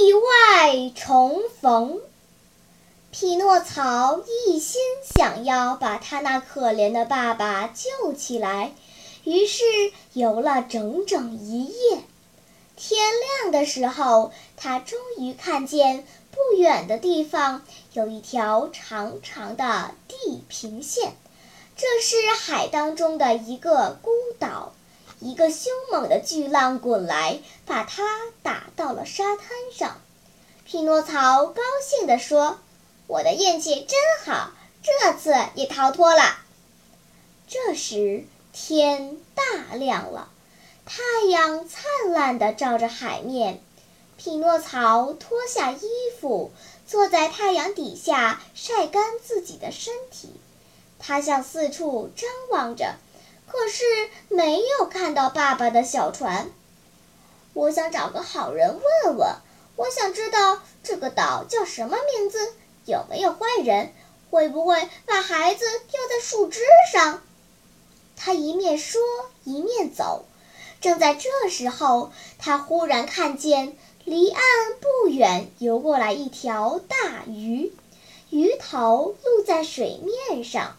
意外重逢，匹诺曹一心想要把他那可怜的爸爸救起来，于是游了整整一夜。天亮的时候，他终于看见不远的地方有一条长长的地平线，这是海当中的一个孤岛。一个凶猛的巨浪滚来，把他打到了沙滩上。匹诺曹高兴地说：“我的运气真好，这次也逃脱了。”这时天大亮了，太阳灿烂地照着海面。匹诺曹脱下衣服，坐在太阳底下晒干自己的身体。他向四处张望着。可是没有看到爸爸的小船。我想找个好人问问。我想知道这个岛叫什么名字，有没有坏人，会不会把孩子吊在树枝上？他一面说一面走。正在这时候，他忽然看见离岸不远游过来一条大鱼，鱼头露在水面上。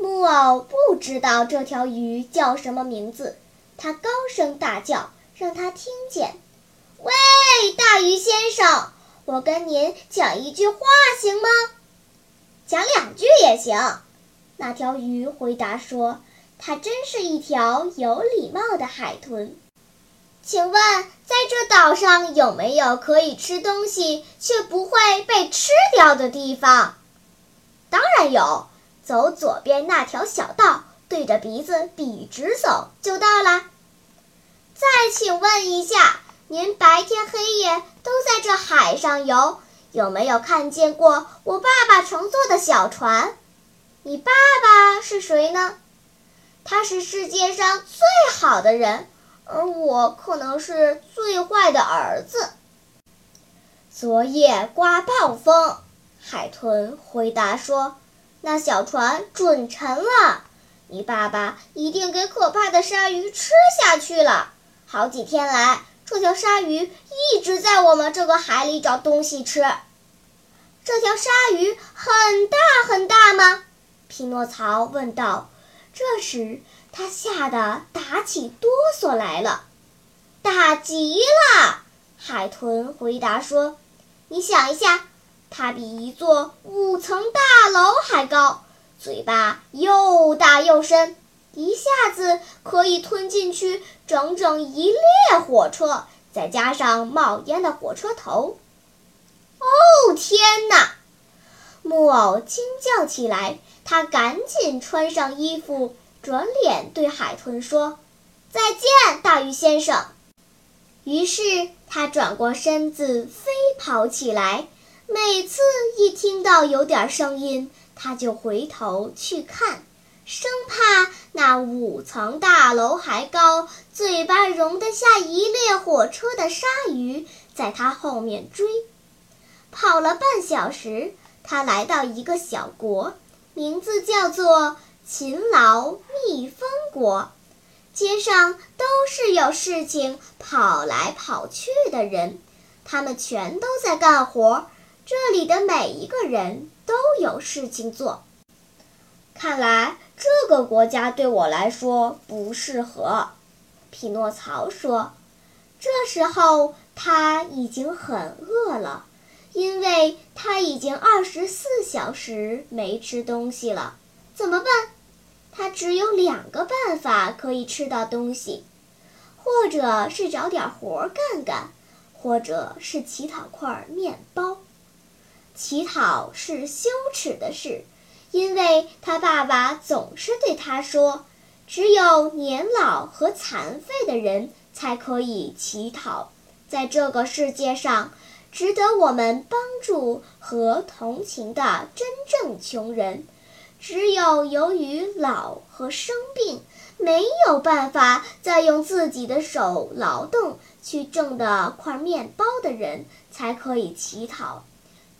木偶不知道这条鱼叫什么名字，他高声大叫，让他听见：“喂，大鱼先生，我跟您讲一句话行吗？讲两句也行。”那条鱼回答说：“它真是一条有礼貌的海豚。请问，在这岛上有没有可以吃东西却不会被吃掉的地方？”“当然有。”走左边那条小道，对着鼻子笔直走就到了。再请问一下，您白天黑夜都在这海上游，有没有看见过我爸爸乘坐的小船？你爸爸是谁呢？他是世界上最好的人，而我可能是最坏的儿子。昨夜刮暴风，海豚回答说。那小船准沉了，你爸爸一定给可怕的鲨鱼吃下去了。好几天来，这条鲨鱼一直在我们这个海里找东西吃。这条鲨鱼很大很大吗？匹诺曹问道。这时他吓得打起哆嗦来了。大极了，海豚回答说：“你想一下。”它比一座五层大楼还高，嘴巴又大又深，一下子可以吞进去整整一列火车，再加上冒烟的火车头。哦，天哪！木偶惊叫起来，他赶紧穿上衣服，转脸对海豚说：“再见，大鱼先生。”于是他转过身子飞跑起来。每次一听到有点声音，他就回头去看，生怕那五层大楼还高、嘴巴容得下一列火车的鲨鱼在他后面追。跑了半小时，他来到一个小国，名字叫做勤劳蜜蜂国。街上都是有事情跑来跑去的人，他们全都在干活。这里的每一个人都有事情做。看来这个国家对我来说不适合，匹诺曹说。这时候他已经很饿了，因为他已经二十四小时没吃东西了。怎么办？他只有两个办法可以吃到东西，或者是找点活干干，或者是乞讨块面包。乞讨是羞耻的事，因为他爸爸总是对他说：“只有年老和残废的人才可以乞讨，在这个世界上，值得我们帮助和同情的真正穷人，只有由于老和生病，没有办法再用自己的手劳动去挣的块面包的人，才可以乞讨。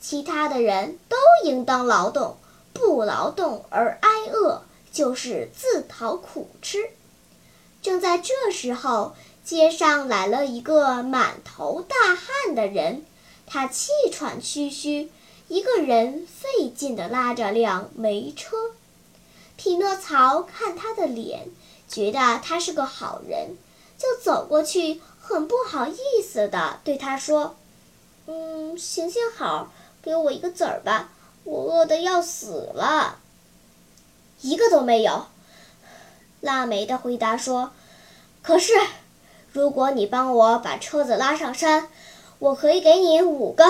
其他的人都应当劳动，不劳动而挨饿，就是自讨苦吃。正在这时候。街上来了一个满头大汗的人，他气喘吁吁，一个人费劲地拉着辆煤车。匹诺曹看他的脸，觉得他是个好人，就走过去，很不好意思地对他说：“嗯，行行好，给我一个子儿吧，我饿得要死了。”一个都没有，腊梅的回答说：“可是。”如果你帮我把车子拉上山，我可以给你五个。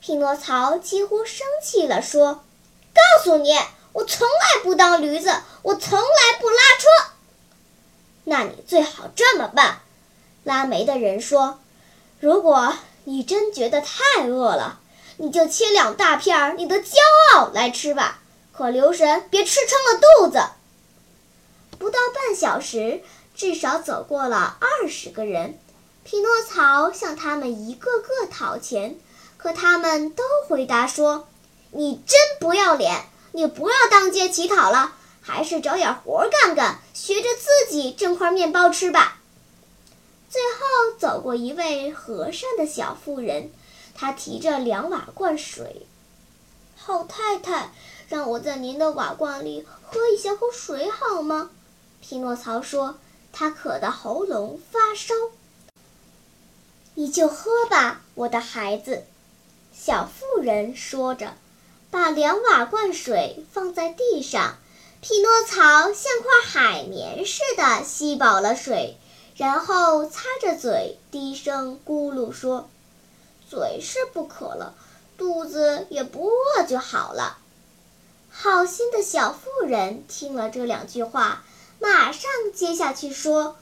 匹诺曹几乎生气了，说：“告诉你，我从来不当驴子，我从来不拉车。”那你最好这么办，拉煤的人说：“如果你真觉得太饿了，你就切两大片你的骄傲来吃吧，可留神别吃撑了肚子。”不到半小时。至少走过了二十个人，匹诺曹向他们一个个讨钱，可他们都回答说：“你真不要脸！你不要当街乞讨了，还是找点活干干，学着自己挣块面包吃吧。”最后走过一位和善的小妇人，他提着两瓦罐水。好太太，让我在您的瓦罐里喝一小口水好吗？匹诺曹说。他渴得喉咙发烧，你就喝吧，我的孩子。”小妇人说着，把两瓦罐水放在地上。匹诺曹像块海绵似的吸饱了水，然后擦着嘴，低声咕噜说：“嘴是不渴了，肚子也不饿就好了。”好心的小妇人听了这两句话。马上接下去说：“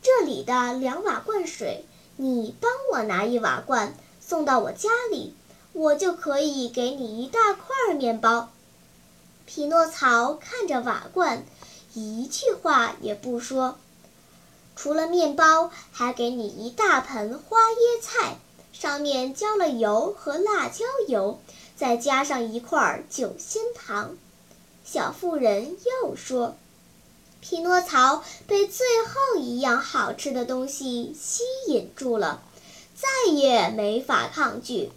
这里的两瓦罐水，你帮我拿一瓦罐送到我家里，我就可以给你一大块面包。”匹诺曹看着瓦罐，一句话也不说。除了面包，还给你一大盆花椰菜，上面浇了油和辣椒油，再加上一块酒心糖。小妇人又说。匹诺曹被最后一样好吃的东西吸引住了，再也没法抗拒。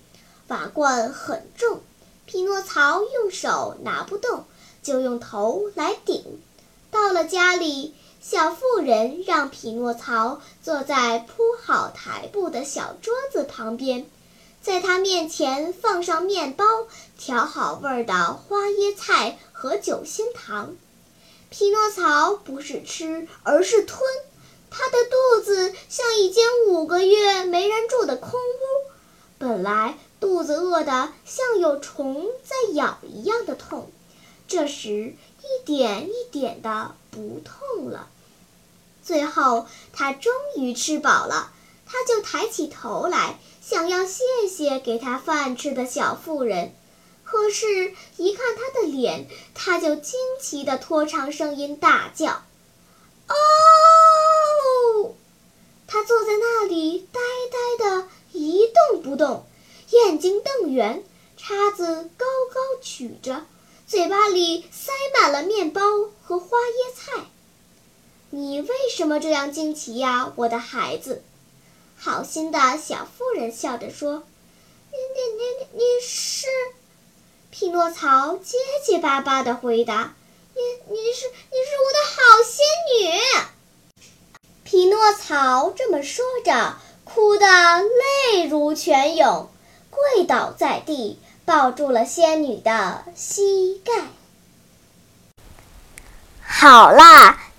瓦罐很重，匹诺曹用手拿不动，就用头来顶。到了家里，小妇人让匹诺曹坐在铺好台布的小桌子旁边，在他面前放上面包、调好味儿的花椰菜和酒心糖。匹诺曹不是吃，而是吞。他的肚子像一间五个月没人住的空屋，本来肚子饿得像有虫在咬一样的痛，这时一点一点的不痛了。最后他终于吃饱了，他就抬起头来，想要谢谢给他饭吃的小妇人。可是，一看他的脸，他就惊奇地拖长声音大叫：“哦！”他坐在那里，呆呆的一动不动，眼睛瞪圆，叉子高高举着，嘴巴里塞满了面包和花椰菜。你为什么这样惊奇呀，我的孩子？好心的小妇人笑着说：“你你你你是？”匹诺曹结结巴巴地回答：“你你是你是我的好仙女。”匹诺曹这么说着，哭得泪如泉涌，跪倒在地，抱住了仙女的膝盖。好啦，